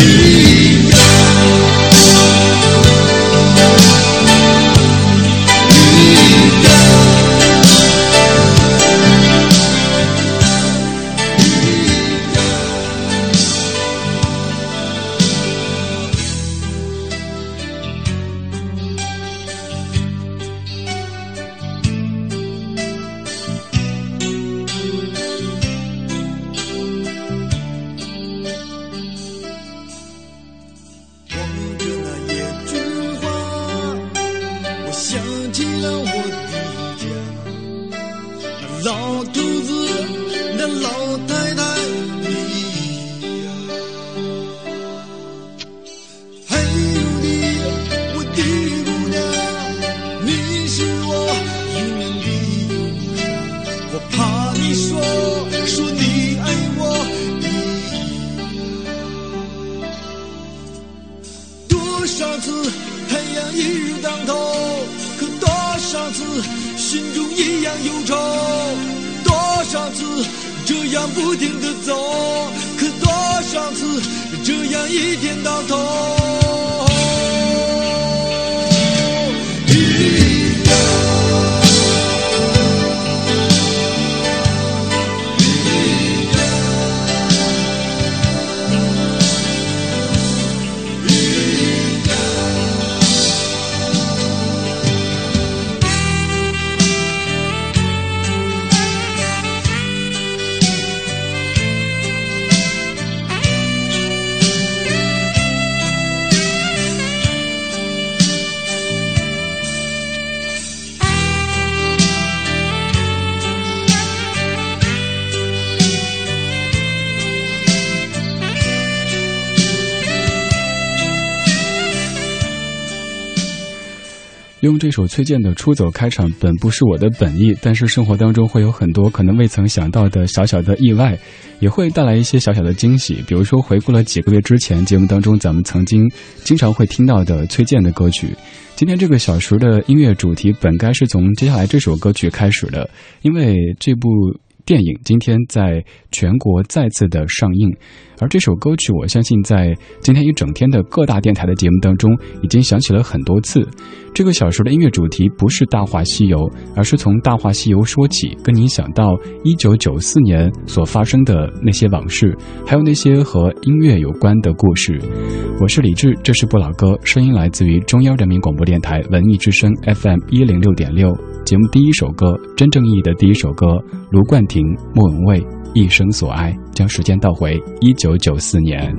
望用这首崔健的《出走》开场，本不是我的本意，但是生活当中会有很多可能未曾想到的小小的意外，也会带来一些小小的惊喜。比如说，回顾了几个月之前节目当中咱们曾经经常会听到的崔健的歌曲。今天这个小时的音乐主题本该是从接下来这首歌曲开始的，因为这部电影今天在全国再次的上映，而这首歌曲我相信在今天一整天的各大电台的节目当中已经响起了很多次。这个小时的音乐主题不是《大话西游》，而是从《大话西游》说起，跟您想到一九九四年所发生的那些往事，还有那些和音乐有关的故事。我是李志，这是不老歌，声音来自于中央人民广播电台文艺之声 FM 一零六点六。节目第一首歌，真正意义的第一首歌，卢冠廷、莫文蔚《一生所爱》，将时间倒回一九九四年。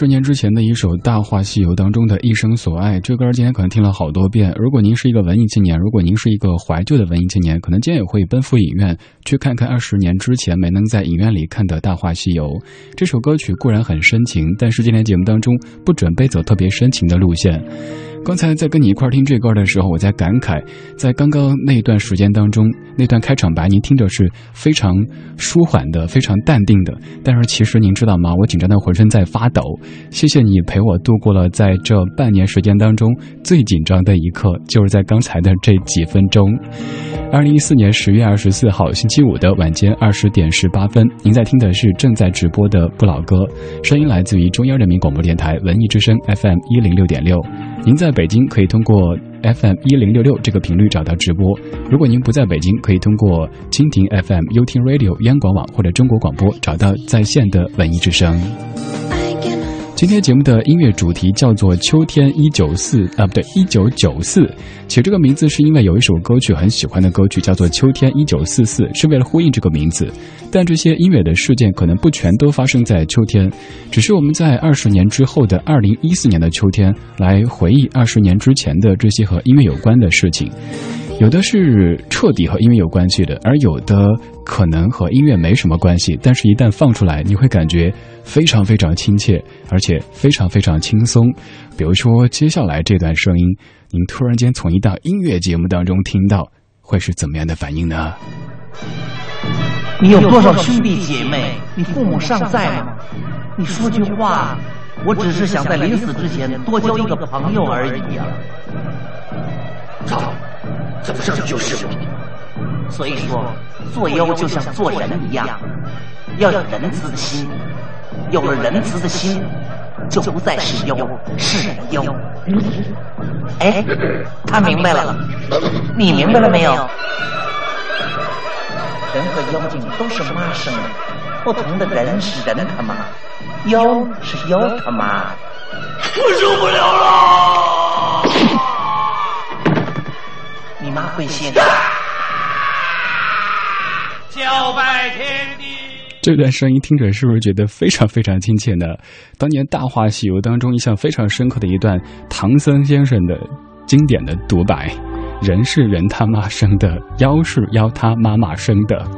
十年之前的一首《大话西游》当中的一生所爱，这歌今天可能听了好多遍。如果您是一个文艺青年，如果您是一个怀旧的文艺青年，可能今天也会奔赴影院去看看二十年之前没能在影院里看的《大话西游》。这首歌曲固然很深情，但是今天节目当中不准备走特别深情的路线。刚才在跟你一块听这歌的时候，我在感慨，在刚刚那一段时间当中，那段开场白您听着是非常舒缓的、非常淡定的。但是其实您知道吗？我紧张的浑身在发抖。谢谢你陪我度过了在这半年时间当中最紧张的一刻，就是在刚才的这几分钟。二零一四年十月二十四号星期五的晚间二十点十八分，您在听的是正在直播的不老歌，声音来自于中央人民广播电台文艺之声 FM 一零六点六。您在北京可以通过 FM 一零六六这个频率找到直播。如果您不在北京，可以通过蜻蜓 FM、优听 Radio、央广网或者中国广播找到在线的文艺之声。今天节目的音乐主题叫做《秋天一九四》啊，不对，一九九四。起这个名字是因为有一首歌曲很喜欢的歌曲叫做《秋天一九四四》，是为了呼应这个名字。但这些音乐的事件可能不全都发生在秋天，只是我们在二十年之后的二零一四年的秋天来回忆二十年之前的这些和音乐有关的事情。有的是彻底和音乐有关系的，而有的可能和音乐没什么关系，但是一旦放出来，你会感觉非常非常亲切，而且非常非常轻松。比如说接下来这段声音，您突然间从一档音乐节目当中听到，会是怎么样的反应呢？你有多少兄弟姐妹？你父母尚在吗？你说句话，我只是想在临死之前多交一个朋友而已啊。走。走上去就是。所以说，做妖就像做人一样，要有仁慈的心。有了仁慈的心，就不再是妖，是人妖。哎，他明白了，你明白了没有？人和妖精都是妈生的，不同的人是人他妈，妖是妖他妈。我受不了了！你妈会信。小拜天地。这段声音听着是不是觉得非常非常亲切呢？当年《大话西游》当中印象非常深刻的一段唐僧先生的经典的独白：“人是人他妈生的，妖是妖他妈妈生的。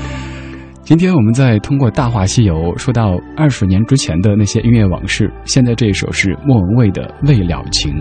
”今天我们在通过《大话西游》说到二十年之前的那些音乐往事，现在这一首是莫文蔚的《未了情》。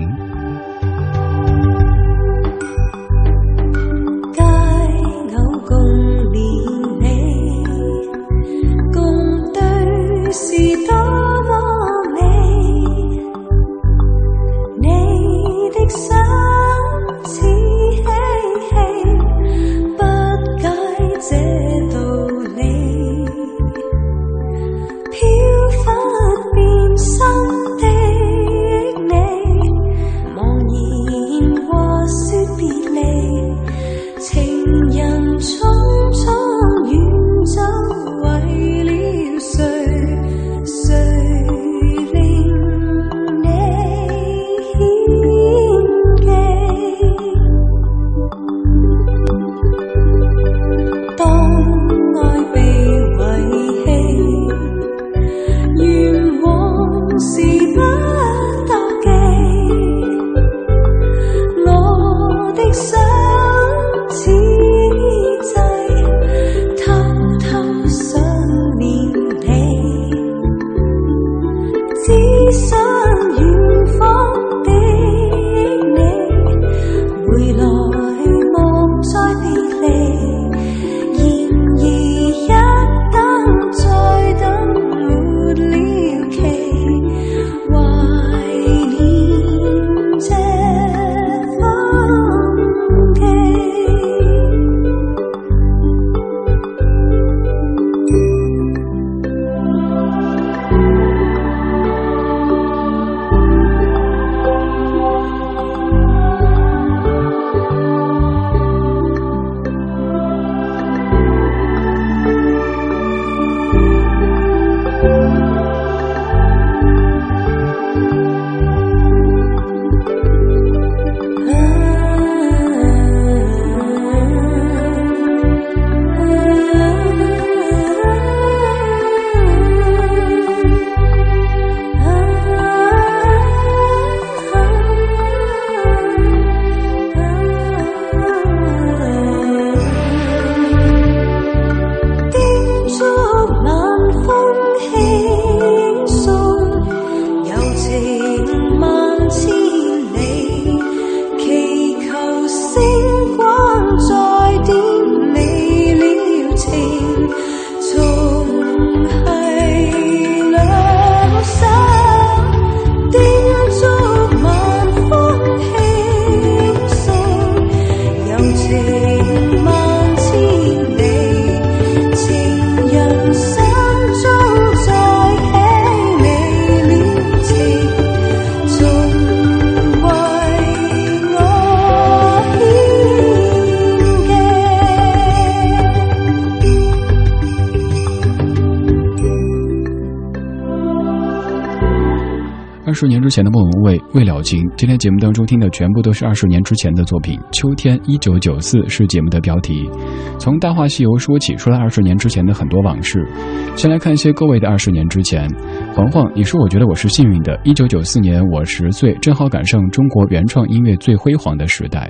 今天节目当中听的全部都是二十年之前的作品。秋天一九九四是节目的标题。从《大话西游》说起，说了二十年之前的很多往事。先来看一些各位的二十年之前。黄黄，你说我觉得我是幸运的。一九九四年我十岁，正好赶上中国原创音乐最辉煌的时代。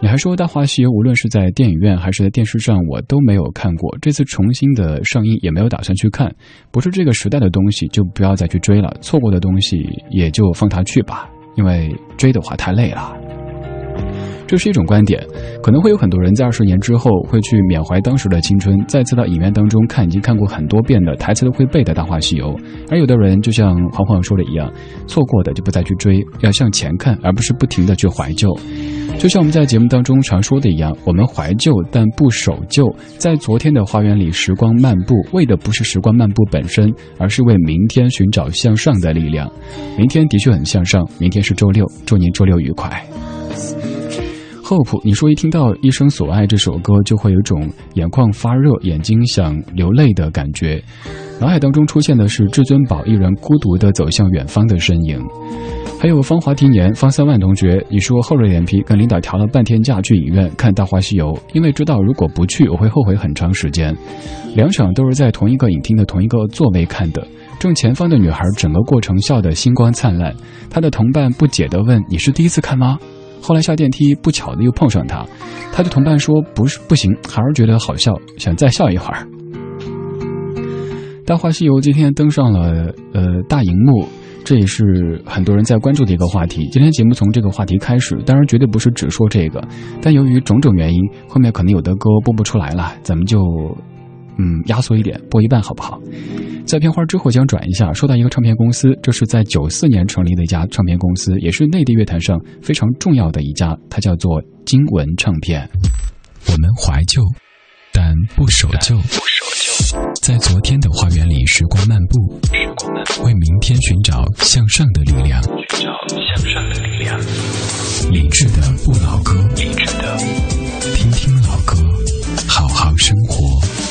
你还说《大话西游》无论是在电影院还是在电视上，我都没有看过。这次重新的上映也没有打算去看。不是这个时代的东西，就不要再去追了。错过的东西也就放它去吧，因为追的话太累了。这是一种观点，可能会有很多人在二十年之后会去缅怀当时的青春，再次到影院当中看已经看过很多遍的台词都会背的《大话西游》，而有的人就像黄黄说的一样，错过的就不再去追，要向前看，而不是不停的去怀旧。就像我们在节目当中常说的一样，我们怀旧但不守旧，在昨天的花园里时光漫步，为的不是时光漫步本身，而是为明天寻找向上的力量。明天的确很向上，明天是周六，祝您周六愉快。Hope，你说一听到《一生所爱》这首歌，就会有种眼眶发热、眼睛想流泪的感觉。脑海当中出现的是至尊宝一人孤独地走向远方的身影。还有芳华庭言、方三万同学，你说厚着脸皮跟领导调了半天假去影院看《大话西游》，因为知道如果不去，我会后悔很长时间。两场都是在同一个影厅的同一个座位看的，正前方的女孩整个过程笑得星光灿烂，她的同伴不解地问：“你是第一次看吗？”后来下电梯，不巧的又碰上他，他的同伴说：“不是，不行，还是觉得好笑，想再笑一会儿。”《大话西游》今天登上了呃大荧幕，这也是很多人在关注的一个话题。今天节目从这个话题开始，当然绝对不是只说这个，但由于种种原因，后面可能有的歌播不出来了，咱们就嗯压缩一点，播一半好不好？在片花之后将转一下，说到一个唱片公司，这是在九四年成立的一家唱片公司，也是内地乐坛上非常重要的一家，它叫做金文唱片。我们怀旧，但不守旧。在昨天的花园里，时光漫步，为明天寻找向上的力量。寻找向上的力量。理智的不老歌，理智的，听听老歌，好好生活。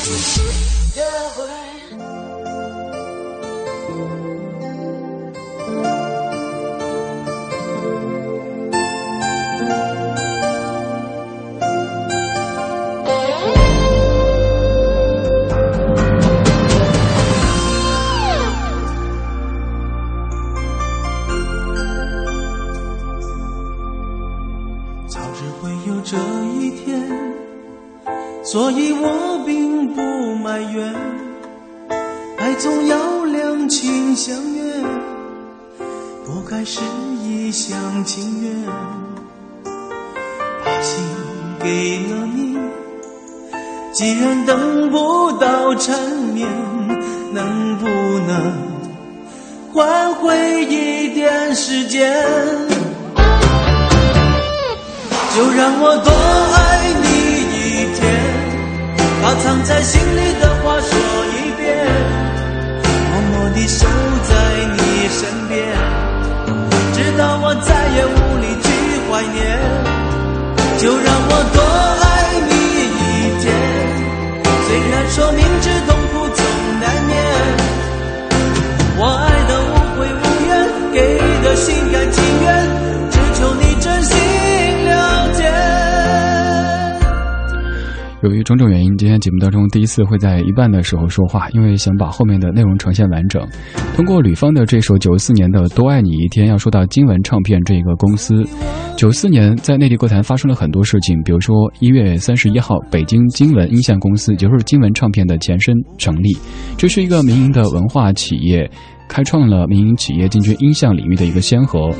所以我并不埋怨，爱总要两情相悦，不该是一厢情愿。把心给了你，既然等不到缠绵，能不能换回一点时间？就让我多爱。把藏在心里的话说一遍，默默地守在你身边，直到我再也无力去怀念。就让我多爱你一天，虽然说明知痛苦总难免，我爱的无悔无怨，给的心甘情愿，由于种种原因，今天节目当中第一次会在一半的时候说话，因为想把后面的内容呈现完整。通过吕方的这首九四年的《多爱你一天》，要说到金文唱片这个公司。九四年在内地歌坛发生了很多事情，比如说一月三十一号，北京金文音像公司，也就是金文唱片的前身成立，这是一个民营的文化企业。开创了民营企业进军音像领域的一个先河，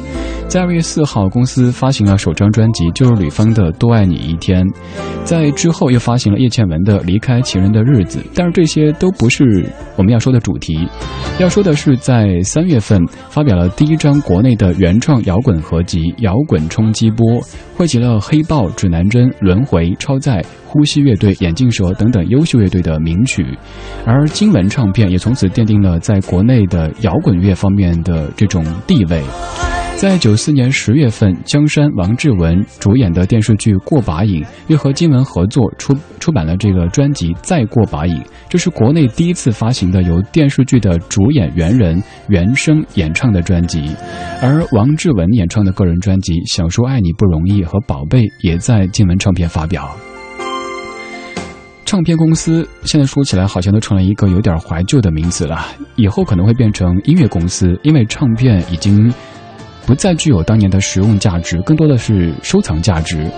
在二月四号，公司发行了首张专辑，就是吕方的《多爱你一天》，在之后又发行了叶倩文的《离开情人的日子》，但是这些都不是我们要说的主题，要说的是在三月份发表了第一张国内的原创摇滚合集《摇滚冲击波》，汇集了黑豹、指南针、轮回、超载。呼吸乐队、眼镜蛇等等优秀乐队的名曲，而金文唱片也从此奠定了在国内的摇滚乐方面的这种地位。在九四年十月份，江山王志文主演的电视剧《过把瘾》又和金文合作出出版了这个专辑《再过把瘾》，这是国内第一次发行的由电视剧的主演原人原声演唱的专辑。而王志文演唱的个人专辑《想说爱你不容易》和《宝贝》也在金文唱片发表。唱片公司现在说起来好像都成了一个有点怀旧的名词了，以后可能会变成音乐公司，因为唱片已经不再具有当年的实用价值，更多的是收藏价值。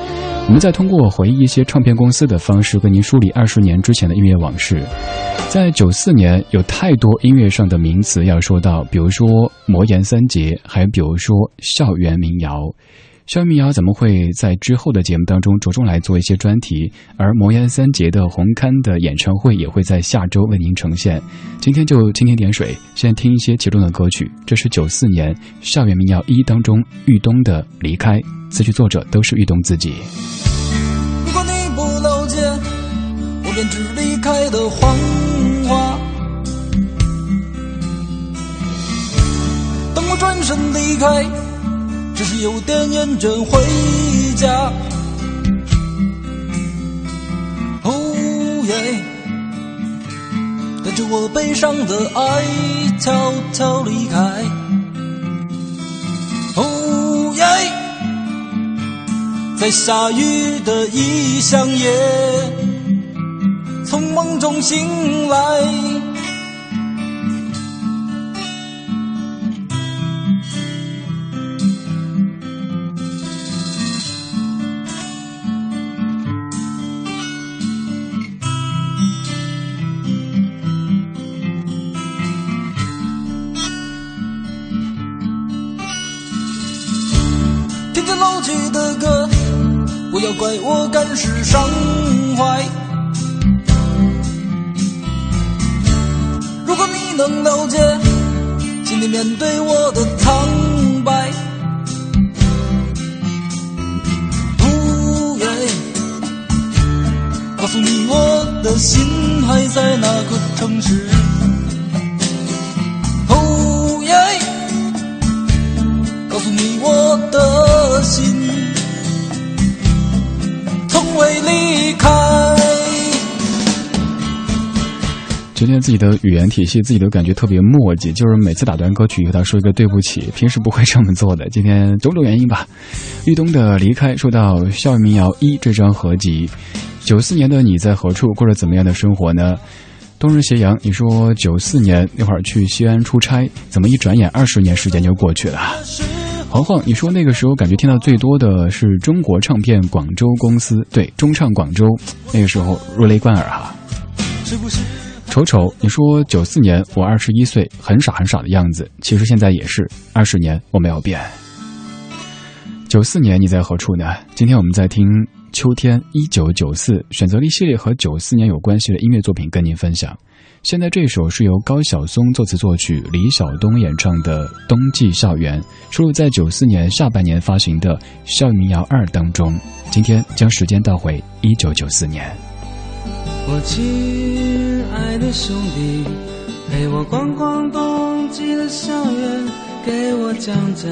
我们再通过回忆一些唱片公司的方式，跟您梳理二十年之前的音乐往事。在九四年，有太多音乐上的名词要说到，比如说魔岩三杰，还比如说校园民谣。校园民谣怎么会在之后的节目当中着重来做一些专题？而魔岩三杰的红磡的演唱会也会在下周为您呈现。今天就蜻蜓点水，先听一些其中的歌曲。这是九四年校园民谣一当中玉东的《离开》，词曲作者都是玉东自己。如果你不了解，我便只离开的谎话。当我转身离开。只是有点厌倦回家，哦耶！带着我悲伤的爱悄悄离开，哦耶！在下雨的异乡夜，从梦中醒来。要怪我感时伤怀。如果你能了解，请你面对我的苍白。哦耶，告诉你我的心还在那个城市。哦耶，告诉你我的心。会离开。今天自己的语言体系，自己都感觉特别墨迹，就是每次打断歌曲，又要说一个对不起，平时不会这么做的。今天种种原因吧。玉东的离开，说到《校园民谣一》这张合集，九四年的你在何处，过着怎么样的生活呢？冬日斜阳，你说九四年那会儿去西安出差，怎么一转眼二十年时间就过去了？黄黄，你说那个时候感觉听到最多的是中国唱片广州公司，对，中唱广州，那个时候如雷贯耳哈。丑丑，你说九四年我二十一岁，很傻很傻的样子，其实现在也是，二十年我没有变。九四年你在何处呢？今天我们在听秋天一九九四，选择了一系列和九四年有关系的音乐作品跟您分享。现在这首是由高晓松作词作曲，李晓东演唱的《冬季校园》，收录在九四年下半年发行的《校园民谣二》当中。今天将时间倒回一九九四年。我亲爱的兄弟，陪我逛逛冬季的校园，给我讲讲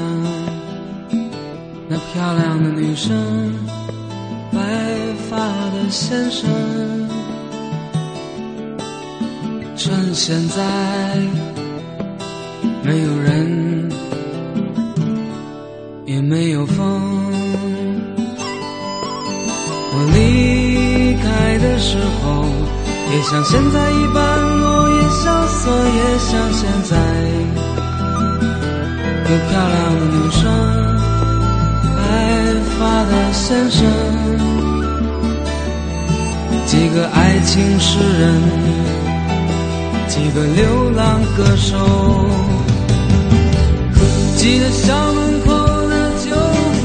那漂亮的女生，白发的先生。趁现在没有人，也没有风。我离开的时候，也像现在一般落叶萧瑟，也像现在有漂亮的女生，白发的先生，几个爱情诗人。几个流浪歌手，记得校门口的酒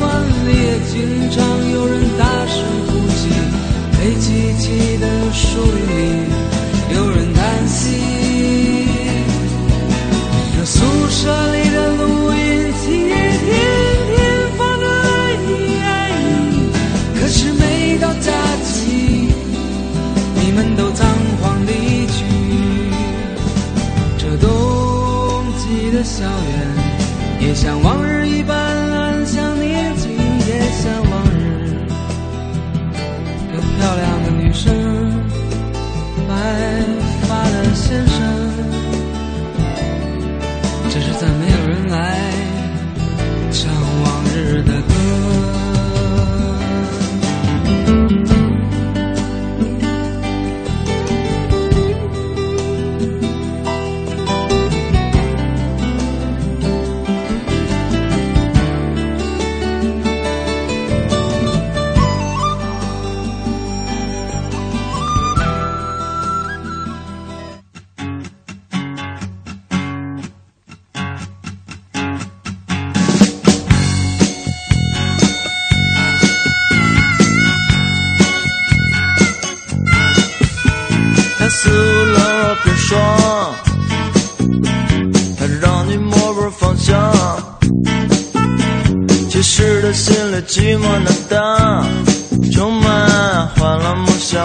馆里，也经常有人大声哭泣；黑漆漆的树林里，有人叹息。这宿舍里的录音机也天天放着爱你爱你，可是每到假期，你们都校园也像往霜，它让你摸不着方向。其实他心里寂寞难当，充满欢乐梦想。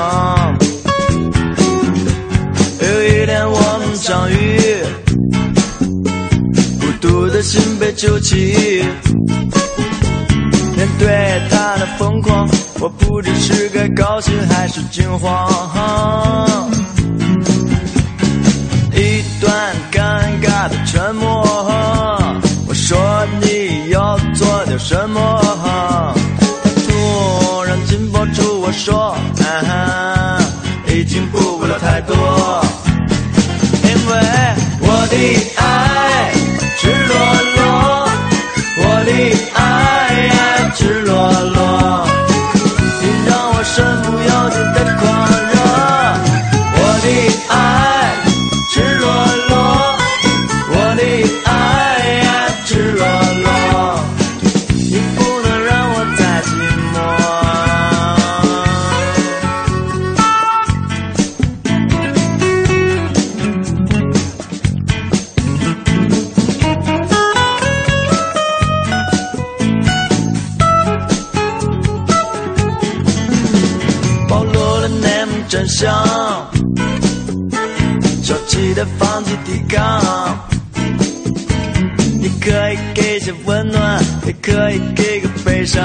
有一天我们相遇，孤独的心被救起。面对他的疯狂，我不知是该高兴还是惊慌。的沉默，我说你要做点什么？他突然紧抱住我说，啊，已经顾不了太多，因为我的爱赤裸裸，我的爱赤裸裸，真相，消极的放弃抵抗。你可以给些温暖，也可以给个悲伤。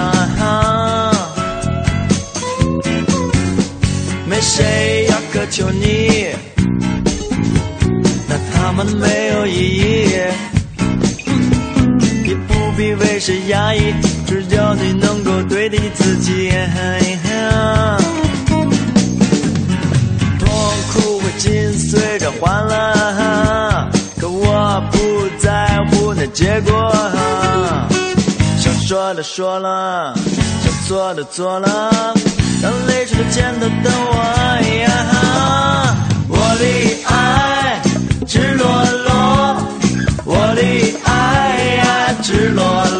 没谁要苛求你，那他们没有意义。也不必为谁压抑，只要你能够对得起自己。随着欢乐，可我不在乎那结果。想说的说了，想做的做了，让泪水的肩头等我。我的爱赤裸裸，我的爱呀赤裸裸，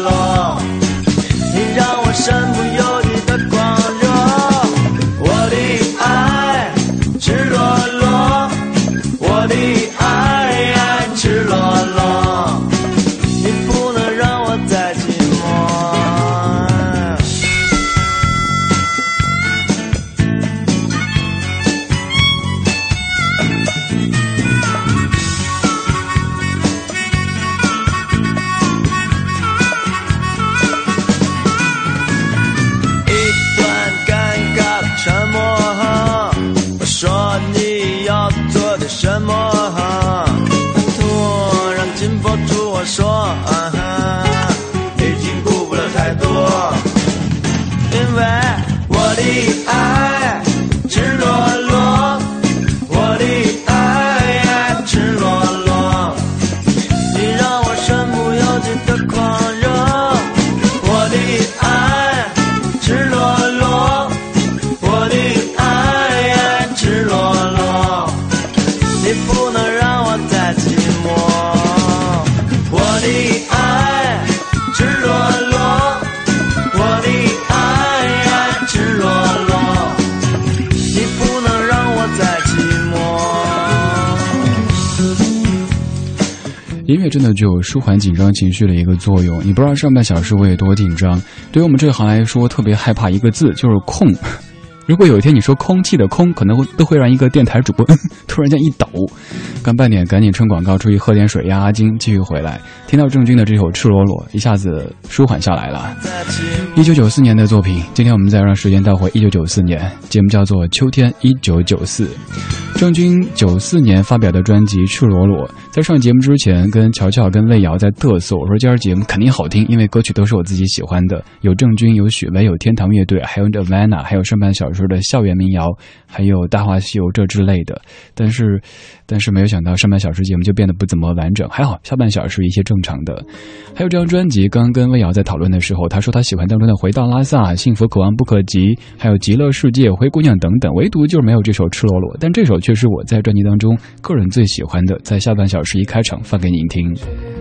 我的真的具有舒缓紧张情绪的一个作用。你不知道上半小时我有多紧张。对于我们这行来说，特别害怕一个字，就是空。如果有一天你说空气的空，可能会都会让一个电台主播 突然间一抖。干半点，赶紧趁广告出去喝点水压压惊，继续回来。听到郑钧的这首《赤裸裸》，一下子舒缓下来了。一九九四年的作品，今天我们再让时间倒回一九九四年，节目叫做《秋天一九九四》。郑钧九四年发表的专辑《赤裸裸》，在上节目之前，跟乔乔、跟魏瑶在嘚瑟，我说今儿节目肯定好听，因为歌曲都是我自己喜欢的，有郑钧，有许巍，有天堂乐队，还有 Nirvana，还有上半小说的校园民谣，还有《大话西游》这之类的。但是，但是没有想到上半小时节目就变得不怎么完整，还好下半小时一些正常的。还有这张专辑，刚刚跟魏瑶在讨论的时候，他说他喜欢当中的《回到拉萨》、《幸福可望不可及》，还有《极乐世界》、《灰姑娘》等等，唯独就是没有这首《赤裸裸》，但这首却是我在专辑当中个人最喜欢的，在下半小时一开场放给您听。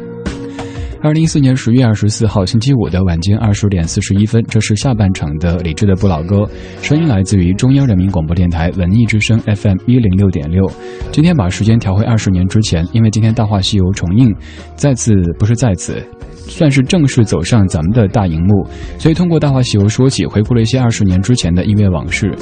二零一四年十月二十四号星期五的晚间二十点四十一分，这是下半场的理智的不老歌，声音来自于中央人民广播电台文艺之声 FM 一零六点六。今天把时间调回二十年之前，因为今天《大话西游》重映，再次不是再次。算是正式走上咱们的大荧幕。所以通过《大话西游》说起，回顾了一些二十年之前的音乐往事。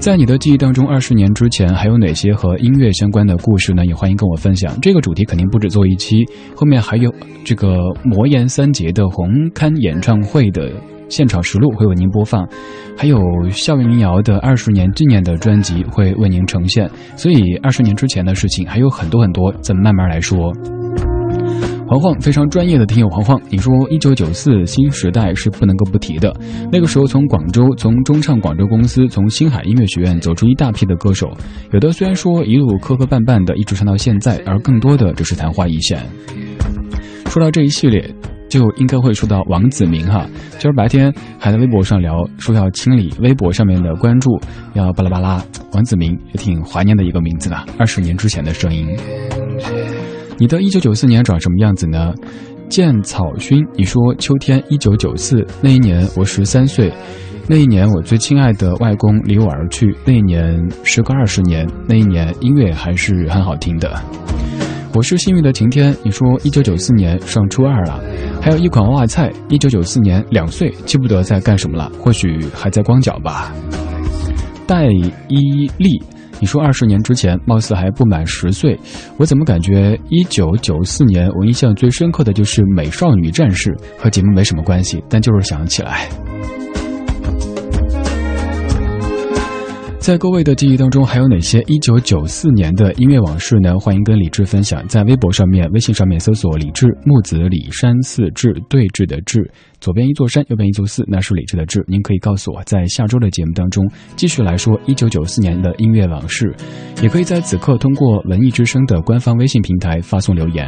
在你的记忆当中，二十年之前还有哪些和音乐相关的故事呢？也欢迎跟我分享。这个主题肯定不止做一期，后面还有这个魔岩三杰的红磡演唱会的现场实录会为您播放，还有校园民谣的二十年纪念的专辑会为您呈现。所以二十年之前的事情还有很多很多，咱们慢慢来说。黄黄非常专业的听友黄黄，你说一九九四新时代是不能够不提的。那个时候从广州，从中唱广州公司，从星海音乐学院走出一大批的歌手，有的虽然说一路磕磕绊绊的，一直唱到现在，而更多的只是昙花一现。说到这一系列，就应该会说到王子明哈。今儿白天还在微博上聊，说要清理微博上面的关注，要巴拉巴拉。王子明也挺怀念的一个名字的，二十年之前的声音。你的一九九四年长什么样子呢？剑草薰，你说秋天一九九四那一年我十三岁，那一年我最亲爱的外公离我而去，那一年时隔二十年，那一年音乐还是很好听的。我是幸运的晴天，你说一九九四年上初二了，还有一款娃娃菜，一九九四年两岁，记不得在干什么了，或许还在光脚吧。戴依丽。你说二十年之前，貌似还不满十岁，我怎么感觉一九九四年我印象最深刻的就是《美少女战士》，和节目没什么关系，但就是想起来。在各位的记忆当中，还有哪些一九九四年的音乐往事呢？欢迎跟李志分享，在微博上面、微信上面搜索“李志木子李山寺志对峙的志”，左边一座山，右边一座寺，那是李志的志。您可以告诉我，在下周的节目当中继续来说一九九四年的音乐往事，也可以在此刻通过文艺之声的官方微信平台发送留言。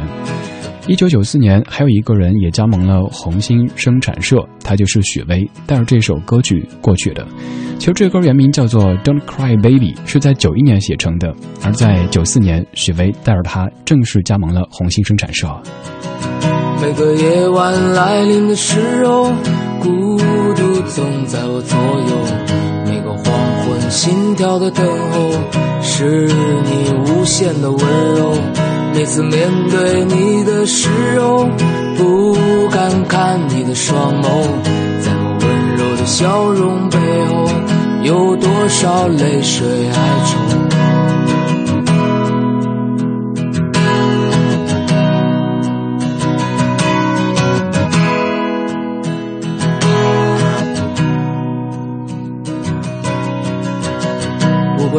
一九九四年，还有一个人也加盟了红星生产社，他就是许巍，带着这首歌曲过去的。其实这歌原名叫做《Don't Cry Baby》，是在九一年写成的。而在九四年，许巍带着他正式加盟了红星生产社。每个夜晚来临的时候，孤独总在我左右。每个黄昏，心跳的等候，是你无限的温柔。每次面对你的时候，不敢看你的双眸，在我温柔的笑容背后，有多少泪水哀愁？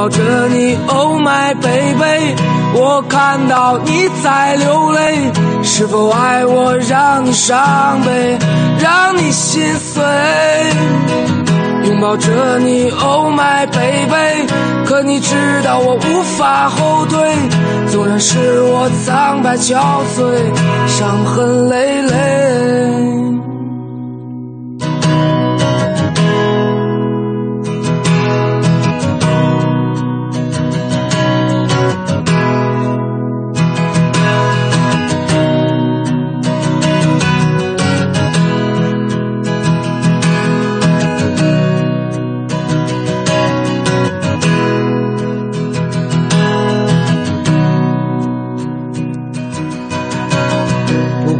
抱着你，Oh my baby，我看到你在流泪，是否爱我让你伤悲，让你心碎？拥抱着你，Oh my baby，可你知道我无法后退，纵然是我苍白憔悴，伤痕累累。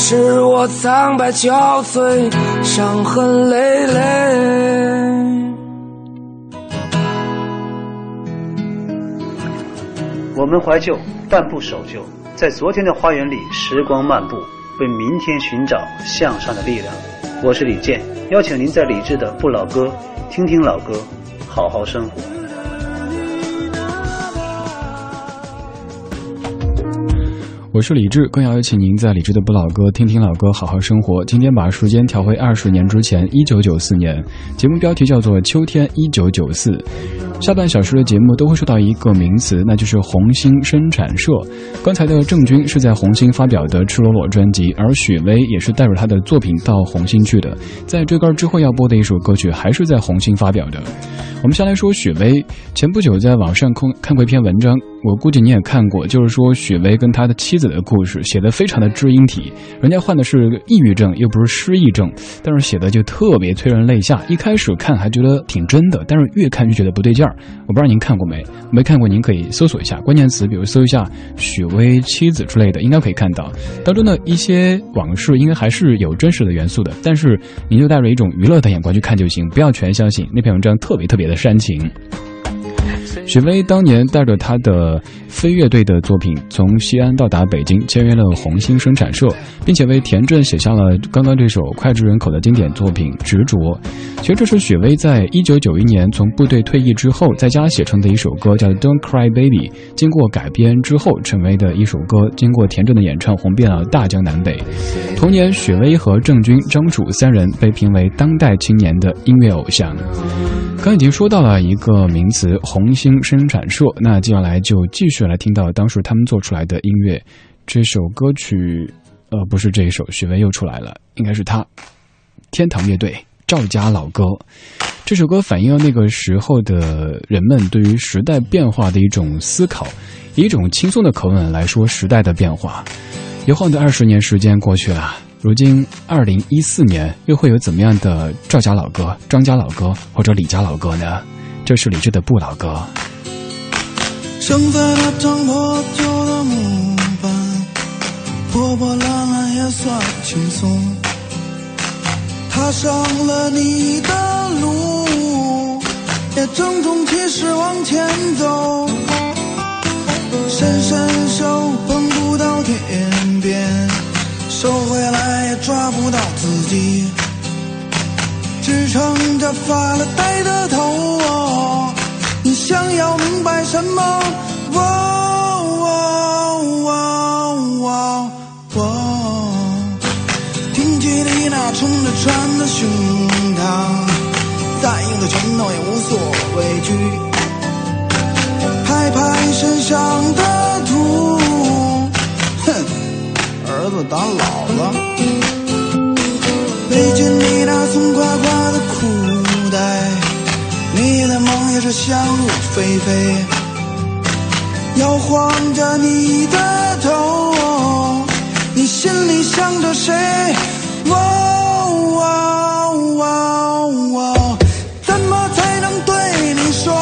是我苍白憔悴，伤痕累累。我们怀旧，但不守旧，在昨天的花园里，时光漫步，为明天寻找向上的力量。我是李健，邀请您在李志的《不老歌》听听老歌，好好生活。我是李志，更要邀请您在李志的不老歌听听老歌，好好生活。今天把时间调回二十年之前，一九九四年，节目标题叫做《秋天一九九四》。下半小时的节目都会说到一个名词，那就是红星生产社。刚才的郑钧是在红星发表的《赤裸裸》专辑，而许巍也是带着他的作品到红星去的。在追歌之后要播的一首歌曲，还是在红星发表的。我们先来说许巍，前不久在网上看看过一篇文章。我估计你也看过，就是说许巍跟他的妻子的故事，写的非常的知音体。人家患的是抑郁症，又不是失忆症，但是写的就特别催人泪下。一开始看还觉得挺真的，但是越看越觉得不对劲儿。我不知道您看过没？没看过您可以搜索一下关键词，比如搜一下许巍妻子之类的，应该可以看到当中的一些往事，应该还是有真实的元素的。但是您就带着一种娱乐的眼光去看就行，不要全相信。那篇文章特别特别的煽情。许巍当年带着他的飞乐队的作品从西安到达北京，签约了红星生产社，并且为田震写下了刚刚这首脍炙人口的经典作品《执着》。其实这是许巍在一九九一年从部队退役之后在家写成的一首歌，叫《Don't Cry Baby》。经过改编之后成为的一首歌，经过田震的演唱，红遍了大江南北。同年，许巍和郑钧、张楚三人被评为当代青年的音乐偶像。刚已经说到了一个名词——红星生产社，那接下来就继续来听到当时他们做出来的音乐。这首歌曲，呃，不是这一首，许巍又出来了，应该是他，天堂乐队《赵家老歌》。这首歌反映了那个时候的人们对于时代变化的一种思考，以一种轻松的口吻来说时代的变化。一晃的二十年时间过去了。如今，二零一四年又会有怎么样的赵家老歌、张家老歌或者李家老歌呢？这是李志的不老歌。生在那张破旧的木板，破破烂烂也算轻松。踏上了你的路，也郑重其事往前走。伸伸手碰不到天边。收回来也抓不到自己，支撑着发了呆的头。想要明白什么？哦哦哦哦！挺起你那撑着船的胸膛，再硬的拳头也无所畏惧，拍拍身上的土。哼儿子打老了，背进也是想入非非，摇晃着你的头，你心里想着谁？哦哦哦哦，怎么才能对你说？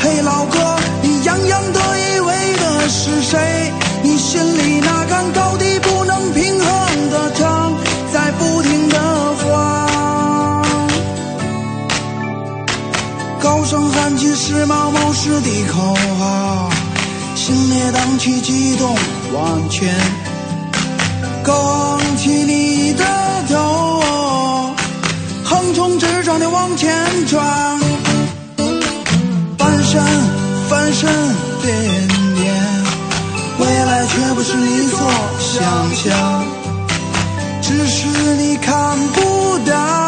嘿，老哥，你洋洋得意为的是谁？你心里那杆高低？声喊起时髦谋士的口号，心也荡起激动往前，高起你的头，横冲直撞的往前闯，翻身翻身颠颠，未来却不是你所想象，只是你看不到，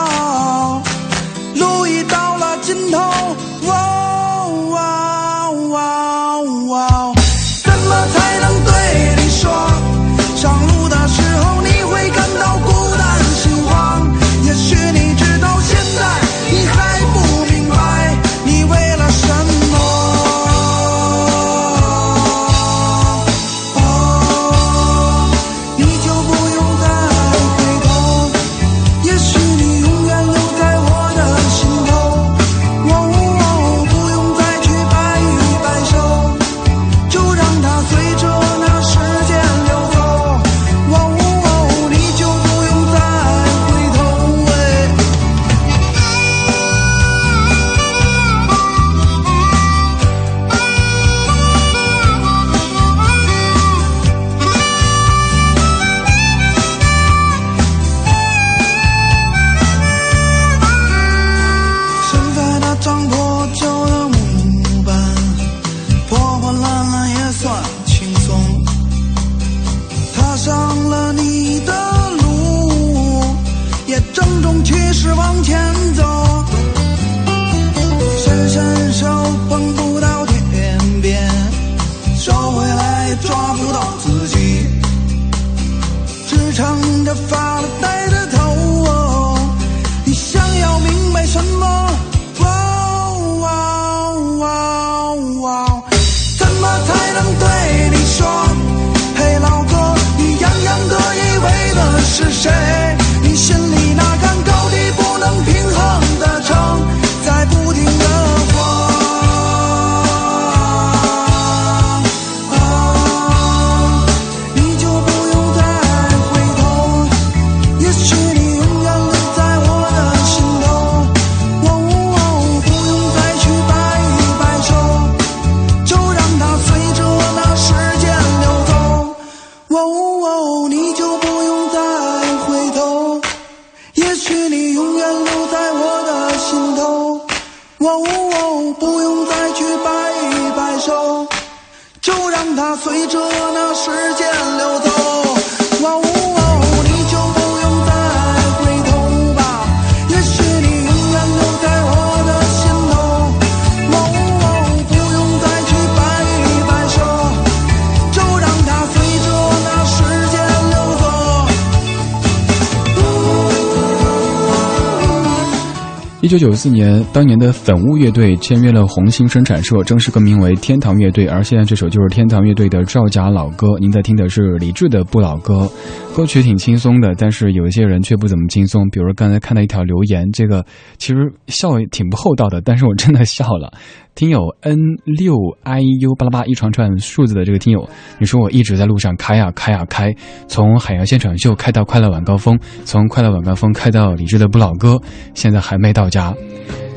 九九四年，当年的粉雾乐队签约了红星生产社，正式更名为天堂乐队。而现在这首就是天堂乐队的赵甲老歌。您在听的是李志的《不老歌》，歌曲挺轻松的，但是有一些人却不怎么轻松。比如刚才看到一条留言，这个其实笑也挺不厚道的，但是我真的笑了。听友 n 六 i u 巴拉巴一串串数字的这个听友，你说我一直在路上开啊开啊开，从海洋现场秀开到快乐晚高峰，从快乐晚高峰开到李志的不老歌，现在还没到家。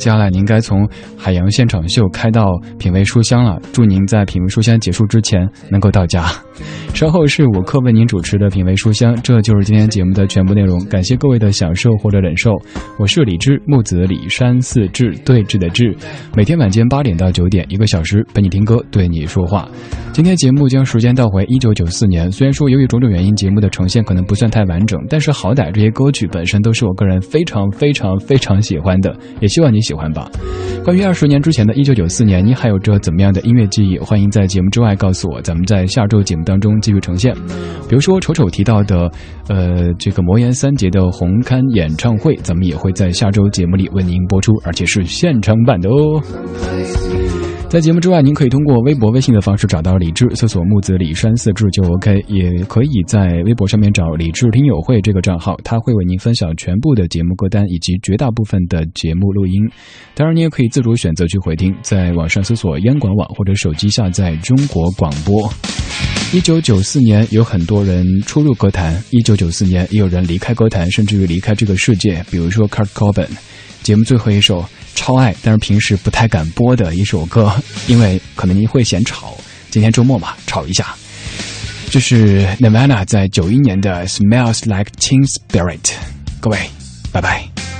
接下来您该从海洋现场秀开到品味书香了。祝您在品味书香结束之前能够到家。稍后是我课为您主持的品味书香，这就是今天节目的全部内容。感谢各位的享受或者忍受。我是李志，木子李山寺志对峙的志。每天晚间八点到九点，一个小时陪你听歌，对你说话。今天节目将时间倒回一九九四年。虽然说由于种种原因，节目的呈现可能不算太完整，但是好歹这些歌曲本身都是我个人非常非常非常喜欢的，也希望你喜喜欢吧。关于二十年之前的一九九四年，你还有着怎么样的音乐记忆？欢迎在节目之外告诉我，咱们在下周节目当中继续呈现。比如说丑丑提到的，呃，这个魔岩三杰的红勘演唱会，咱们也会在下周节目里为您播出，而且是现场版的哦。在节目之外，您可以通过微博、微信的方式找到李志，搜索木子李山四志就 OK，也可以在微博上面找李志听友会这个账号，他会为您分享全部的节目歌单以及绝大部分的节目录音。当然，你也可以自主选择去回听，在网上搜索央广网或者手机下载中国广播。一九九四年，有很多人出入歌坛；一九九四年，也有人离开歌坛，甚至于离开这个世界，比如说 Kurt Cobain。节目最后一首超爱，但是平时不太敢播的一首歌，因为可能您会嫌吵。今天周末嘛，吵一下。这是 Nirvana 在九一年的《Smells Like Teen Spirit》。各位，拜拜。